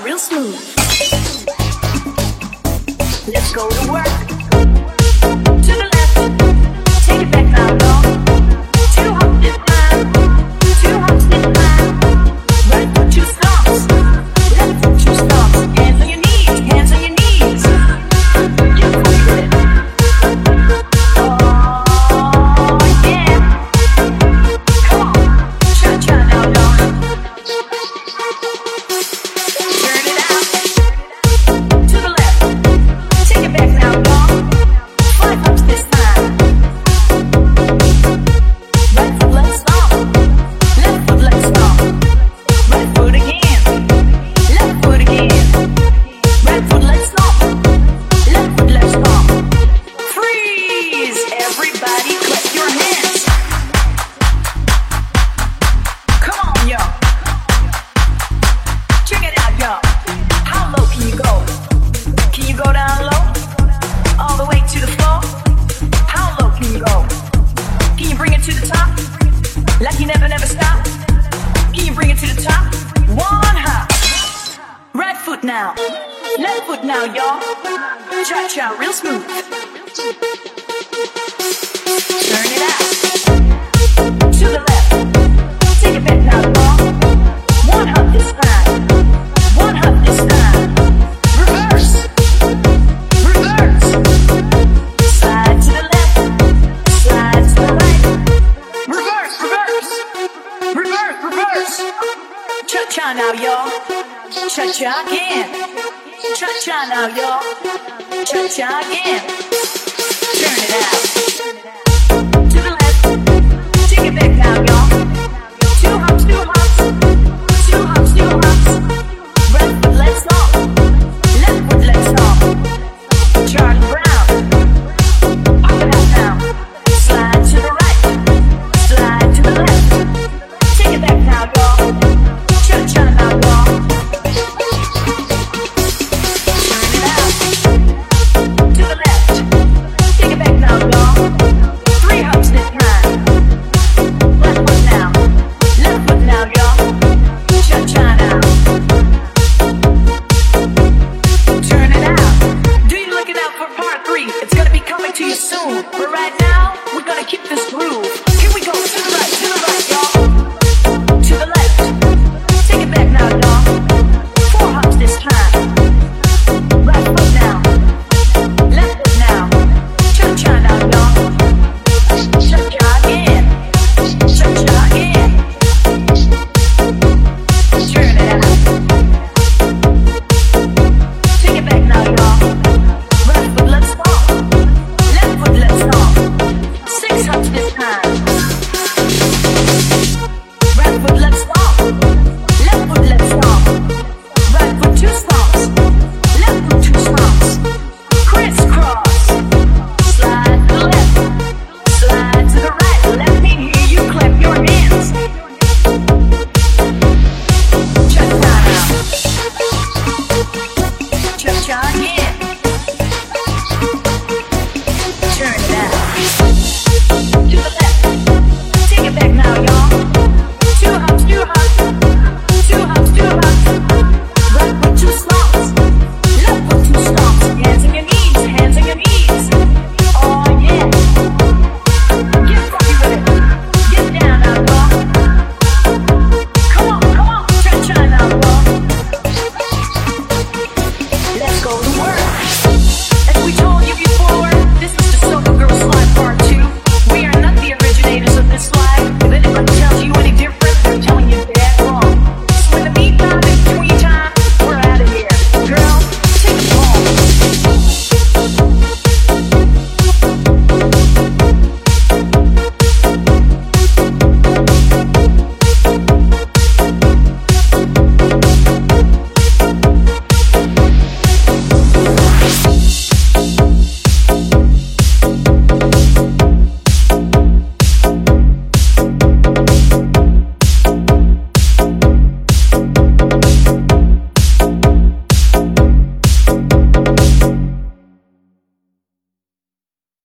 real smooth. the top? Can you bring it to the top? One hop. Right foot now. Left foot now, y'all. Cha cha, real smooth. Cha cha again. Cha cha now, y'all. Cha cha again. Turn it out. To the left. Take it back now, y'all.